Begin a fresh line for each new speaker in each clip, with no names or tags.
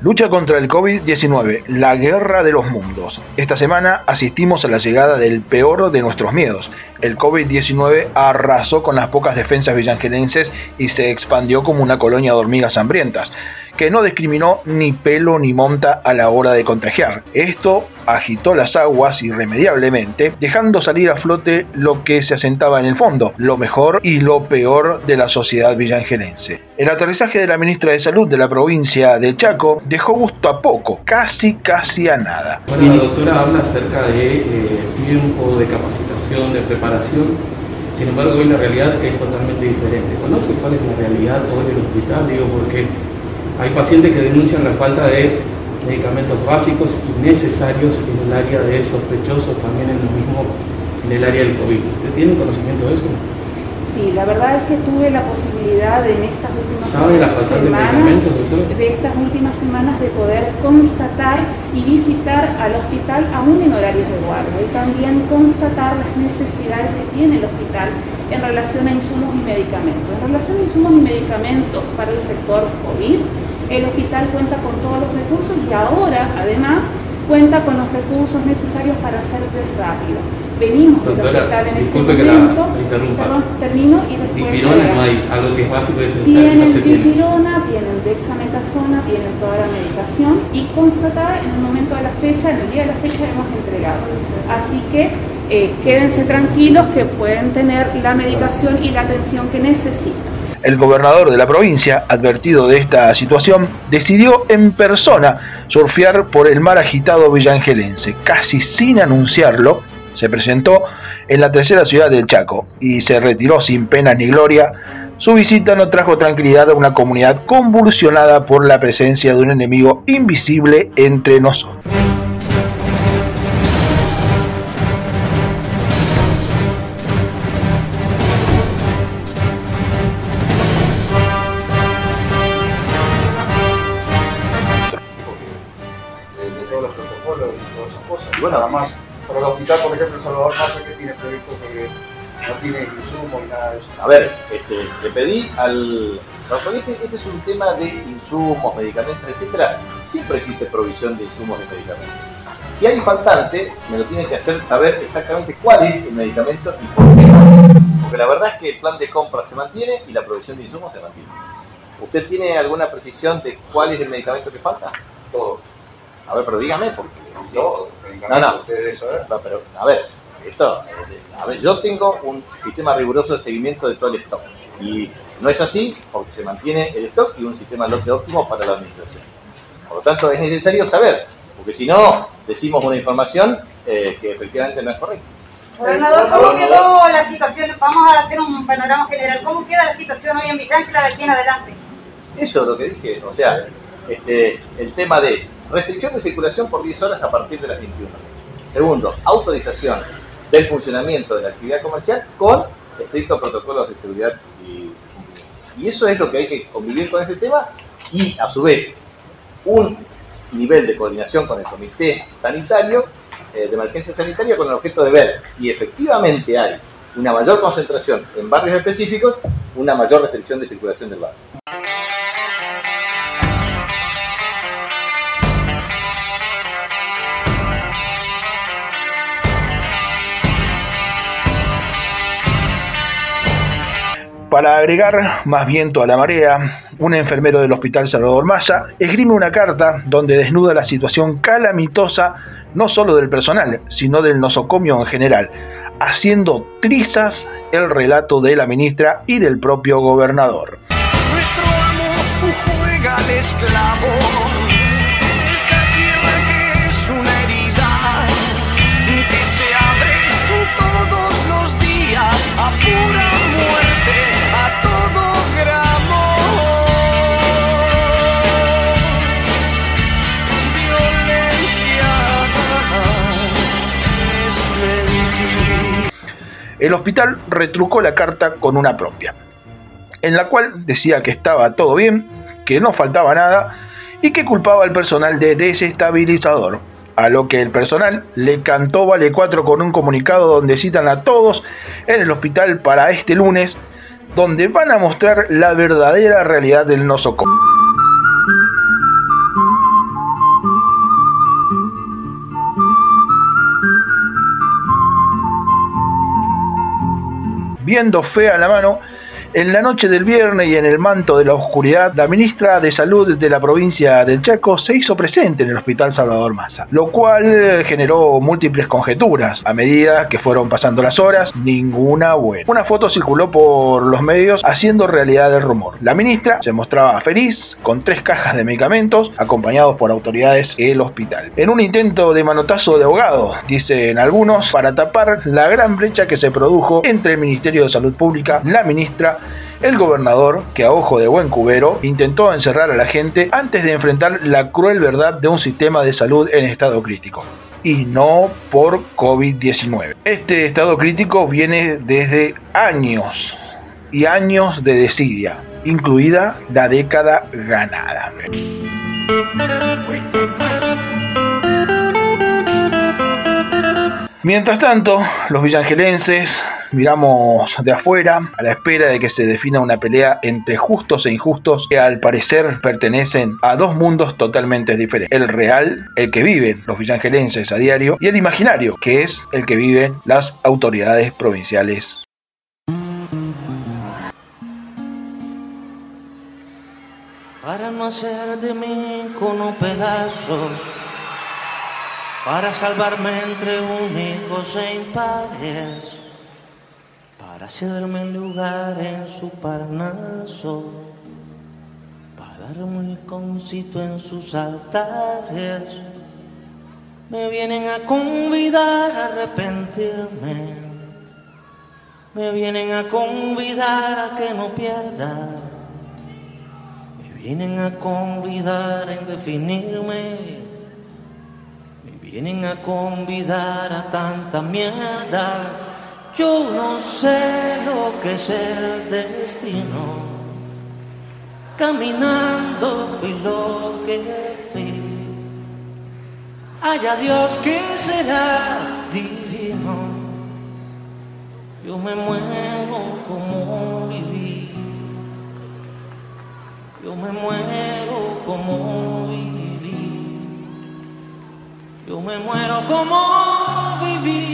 Lucha contra el COVID-19, la guerra de los mundos. Esta semana asistimos a la llegada del peor de nuestros miedos. El COVID-19 arrasó con las pocas defensas villangelenses y se expandió como una colonia de hormigas hambrientas, que no discriminó ni pelo ni monta a la hora de contagiar. Esto agitó las aguas irremediablemente, dejando salir a flote lo que se asentaba en el fondo, lo mejor y lo peor de la sociedad villangelense. El aterrizaje de la ministra de Salud de la provincia de Chaco dejó gusto a poco, casi casi a nada.
Bueno, la doctora habla acerca de eh, tiempo, de capacitación, de preparación, sin embargo hoy la realidad es totalmente diferente. ¿Conoce cuál es la realidad hoy del hospital? Digo, porque hay pacientes que denuncian la falta de medicamentos básicos y necesarios en el área de sospechosos, también en, lo mismo, en el área del COVID. ¿Usted tiene conocimiento de eso?
Sí, la verdad es que tuve la posibilidad en estas últimas
¿Sabe la falta de
de estas últimas semanas de poder constatar y visitar al hospital aún en horarios de guardia y también constatar las necesidades que tiene el hospital en relación a insumos y medicamentos. En relación a insumos y medicamentos para el sector COVID, el hospital cuenta con todos los recursos y ahora además cuenta con los recursos necesarios para hacer test rápido venimos
Doctora,
hospital en este
que la
momento.
interrumpa.
Perdón, termino y después.
Dipirona no hay, algo que es básico y esencial no
Tienen
se
dipirona, tienen dexametasona, tienen toda la medicación y constatada en el momento de la fecha, en el día de la fecha hemos entregado. Así que eh, quédense tranquilos que pueden tener la medicación y la atención que necesitan.
El gobernador de la provincia, advertido de esta situación, decidió en persona surfear por el mar agitado villangelense. Casi sin anunciarlo, se presentó en la tercera ciudad del Chaco y se retiró sin pena ni gloria. Su visita no trajo tranquilidad a una comunidad convulsionada por la presencia de un enemigo invisible entre nosotros.
Hospital, por ejemplo, Salvador Massa, que tiene previsto que no tiene insumos y nada de eso.
A ver, este, le pedí al. Este, este es un tema de insumos, medicamentos, etcétera. Siempre existe provisión de insumos y medicamentos. Si hay faltante, me lo tiene que hacer saber exactamente cuál es el medicamento y por qué. Porque la verdad es que el plan de compra se mantiene y la provisión de insumos se mantiene. ¿Usted tiene alguna precisión de cuál es el medicamento que falta?
Todo.
A ver, pero dígame, porque.
Todo.
No, no.
¿eh?
No, pero, a ver, esto, eh, a ver, yo tengo un sistema riguroso de seguimiento de todo el stock. Y no es así porque se mantiene el stock y un sistema lote óptimo para la administración. Por lo tanto, es necesario saber, porque si no, decimos una información eh, que efectivamente no es correcta.
Gobernador, ¿cómo quedó la situación? Vamos a hacer un panorama general. ¿Cómo queda la situación hoy en Villángela de aquí en adelante?
Eso es lo que dije, o sea, este, el tema de restricción de circulación por 10 horas a partir de las 21. Segundo, autorización del funcionamiento de la actividad comercial con estrictos protocolos de seguridad y. Y eso es lo que hay que convivir con ese tema y, a su vez, un nivel de coordinación con el comité sanitario, eh, de emergencia sanitaria, con el objeto de ver si efectivamente hay una mayor concentración en barrios específicos, una mayor restricción de circulación del barrio.
Para agregar más viento a la marea, un enfermero del Hospital Salvador Massa esgrime una carta donde desnuda la situación calamitosa no solo del personal, sino del nosocomio en general, haciendo trizas el relato de la ministra y del propio gobernador.
Nuestro amo juega al esclavo.
El hospital retrucó la carta con una propia, en la cual decía que estaba todo bien, que no faltaba nada y que culpaba al personal de desestabilizador. A lo que el personal le cantó Vale 4 con un comunicado donde citan a todos en el hospital para este lunes, donde van a mostrar la verdadera realidad del nosocomio. Viendo fe a la mano, en la noche del viernes y en el manto de la oscuridad, la ministra de Salud de la provincia del Chaco se hizo presente en el Hospital Salvador Massa, lo cual generó múltiples conjeturas. A medida que fueron pasando las horas, ninguna buena. Una foto circuló por los medios haciendo realidad el rumor. La ministra se mostraba feliz con tres cajas de medicamentos acompañados por autoridades del hospital. En un intento de manotazo de abogado, dicen algunos, para tapar la gran brecha que se produjo entre el Ministerio de Salud Pública, la ministra el gobernador, que a ojo de buen cubero, intentó encerrar a la gente antes de enfrentar la cruel verdad de un sistema de salud en estado crítico. Y no por COVID-19. Este estado crítico viene desde años y años de desidia, incluida la década ganada. Mientras tanto, los villangelenses miramos de afuera a la espera de que se defina una pelea entre justos e injustos que al parecer pertenecen a dos mundos totalmente diferentes. El real, el que viven los villangelenses a diario, y el imaginario, que es el que viven las autoridades provinciales.
Para no hacer de mí con pedazos, para salvarme entre únicos e impares para cederme el lugar en su parnaso, para darme un concito en sus altares. Me vienen a convidar a arrepentirme, me vienen a convidar a que no pierda, me vienen a convidar a indefinirme, me vienen a convidar a tanta mierda yo no sé lo que es el destino. Caminando fui lo que fui. Haya Dios que será divino. Yo me muero como viví. Yo me muero como viví. Yo me muero como viví.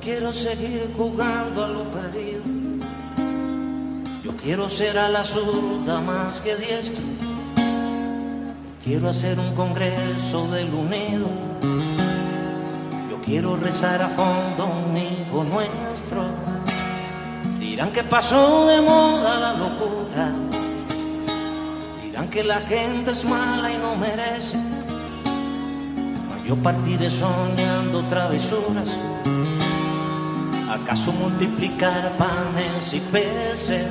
quiero seguir jugando a lo perdido. Quiero ser a la zurda más que diestro. Quiero hacer un congreso del unido. Yo quiero rezar a fondo un hijo nuestro. Dirán que pasó de moda la locura. Dirán que la gente es mala y no merece. Yo partiré soñando travesuras ¿Acaso multiplicar panes y peces?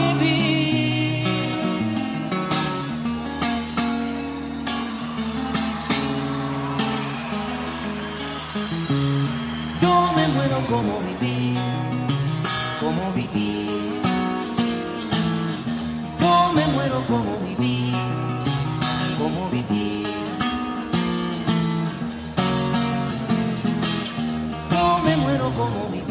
Cómo vivir, cómo vivir. Yo me muero como vivir, cómo vivir. Yo me muero como vivir.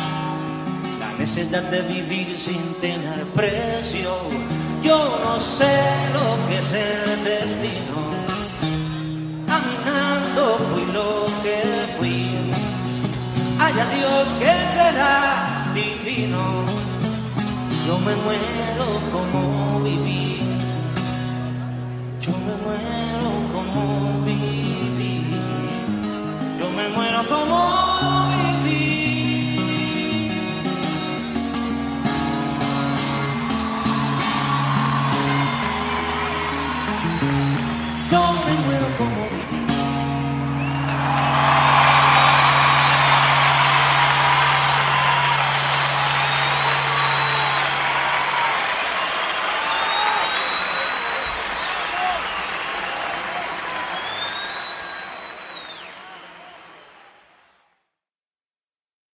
necesidad de vivir sin tener precio. Yo no sé lo que es el destino. Caminando fui lo que fui. Haya Dios que será divino. Yo me muero como viví. Yo me muero como viví. Yo me muero como